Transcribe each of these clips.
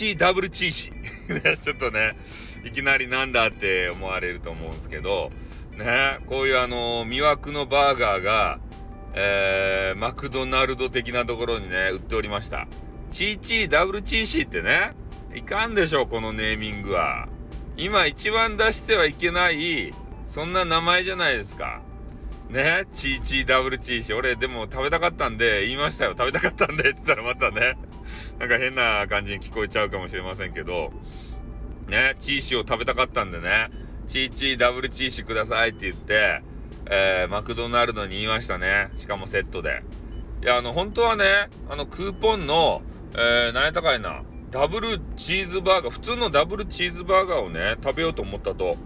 チーダブルチーシー。ちょっとね、いきなりなんだって思われると思うんですけど、ね、こういうあの、魅惑のバーガーが、えー、マクドナルド的なところにね、売っておりました。チーチーダブルチーシーってね、いかんでしょ、このネーミングは。今一番出してはいけない、そんな名前じゃないですか。ね、チーチーダブルチーシー。俺、でも食べたかったんで、言いましたよ。食べたかったんで、って言ったらまたね、なんか変な感じに聞こえちゃうかもしれませんけど、ね、チーシーを食べたかったんでね、チーチーダブルチーシーくださいって言って、えー、マクドナルドに言いましたね。しかもセットで。いや、あの、本当はね、あの、クーポンの、えー、何やったかいな、ダブルチーズバーガー、普通のダブルチーズバーガーをね、食べようと思ったと。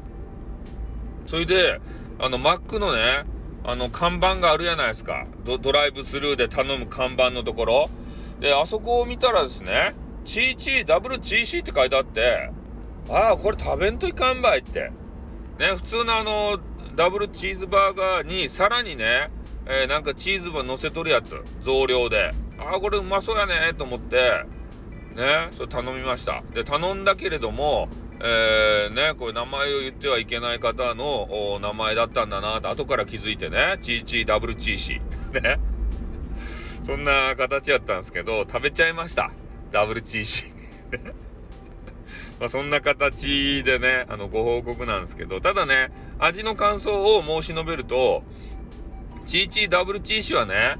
それで、あの、マックのね、あの、看板があるじゃないですか。ドドライブスルーで頼む看板のところ。で、あそこを見たらですね、チーチーダブルチーシーって書いてあって、ああ、これ食べんといかんばいって。ね、普通のあの、ダブルチーズバーガーにさらにね、えー、なんかチーズば乗せとるやつ、増量で。ああ、これうまそうやねと思って、ね、それ頼みました。で、頼んだけれども、えー、ね、これ名前を言ってはいけない方の名前だったんだなと後から気づいてね、チーチーダブルチーシー。ね。そんな形やったんですけど、食べちゃいました。ダブルチーシー。まあそんな形でね、あの、ご報告なんですけど、ただね、味の感想を申し述べると、チーチーダブルチーシーはね、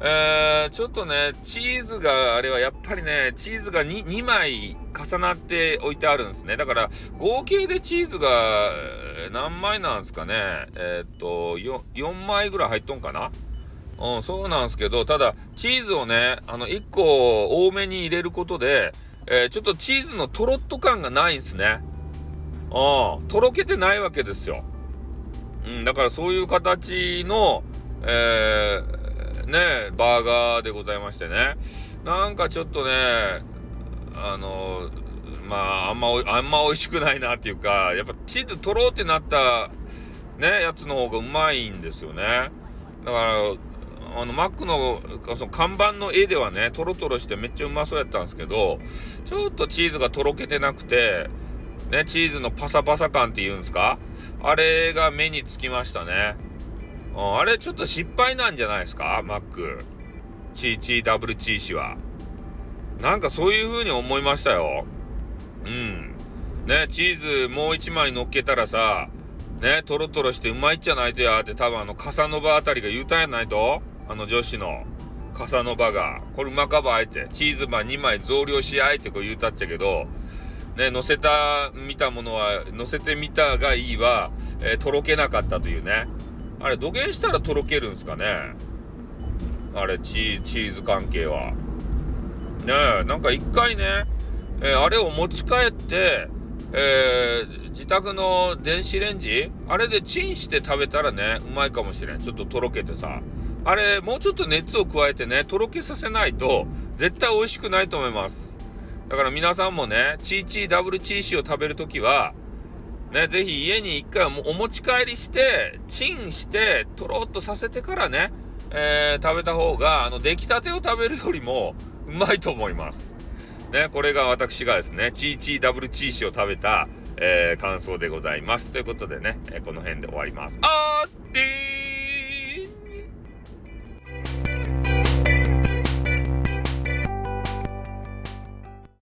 えー、ちょっとね、チーズが、あれはやっぱりね、チーズが 2, 2枚重なって置いてあるんですね。だから、合計でチーズが何枚なんですかね。えー、っと4、4枚ぐらい入っとんかなうん、そうなんですけど、ただ、チーズをね、あの、1個多めに入れることで、えー、ちょっとチーズのとろっと感がないんですね。うん、とろけてないわけですよ。うん、だからそういう形の、えー、ね、バーガーでございましてね。なんかちょっとね、あの、まあ、あんま、あんま美味しくないなっていうか、やっぱチーズとろってなったね、やつの方がうまいんですよね。だから、あの、マックの、その看板の絵ではね、トロトロしてめっちゃうまそうやったんですけど、ちょっとチーズがとろけてなくて、ね、チーズのパサパサ感って言うんですか？あれが目につきましたね。うんあれちょっと失敗なんじゃないですか？マック。チーチーダブルチーシは。なんかそういう風に思いましたよ。うん。ね、チーズもう一枚乗っけたらさ、ね、トロトロしてうまいっちゃないとやって多分あの、カサノバあたりが言うたんやないとあの女子の。カサノバが。これうまかばあえて。チーズマ2枚増量しあえてこう言うたっちゃけど、ね、乗せた、見たものは、乗せてみたがいいは、えー、とろけなかったというね。あれ、土下したらとろけるんですかねあれ、チーズ関係は。ねえ、なんか一回ね、えー、あれを持ち帰って、えー、自宅の電子レンジ？あれでチンして食べたらね、うまいかもしれん。ちょっととろけてさ。あれ、もうちょっと熱を加えてね、とろけさせないと、絶対美味しくないと思います。だから皆さんもね、チーチーダブルチーシーを食べるときは、ね、ぜひ家に一回お持ち帰りして、チンして、とろっとさせてからね、えー、食べた方が、あの、出来たてを食べるよりも、うまいと思います。ね、これが私がですね、チーチーダブルチーシを食べた、えー、感想でございます。ということでね、えー、この辺で終わります。あーってー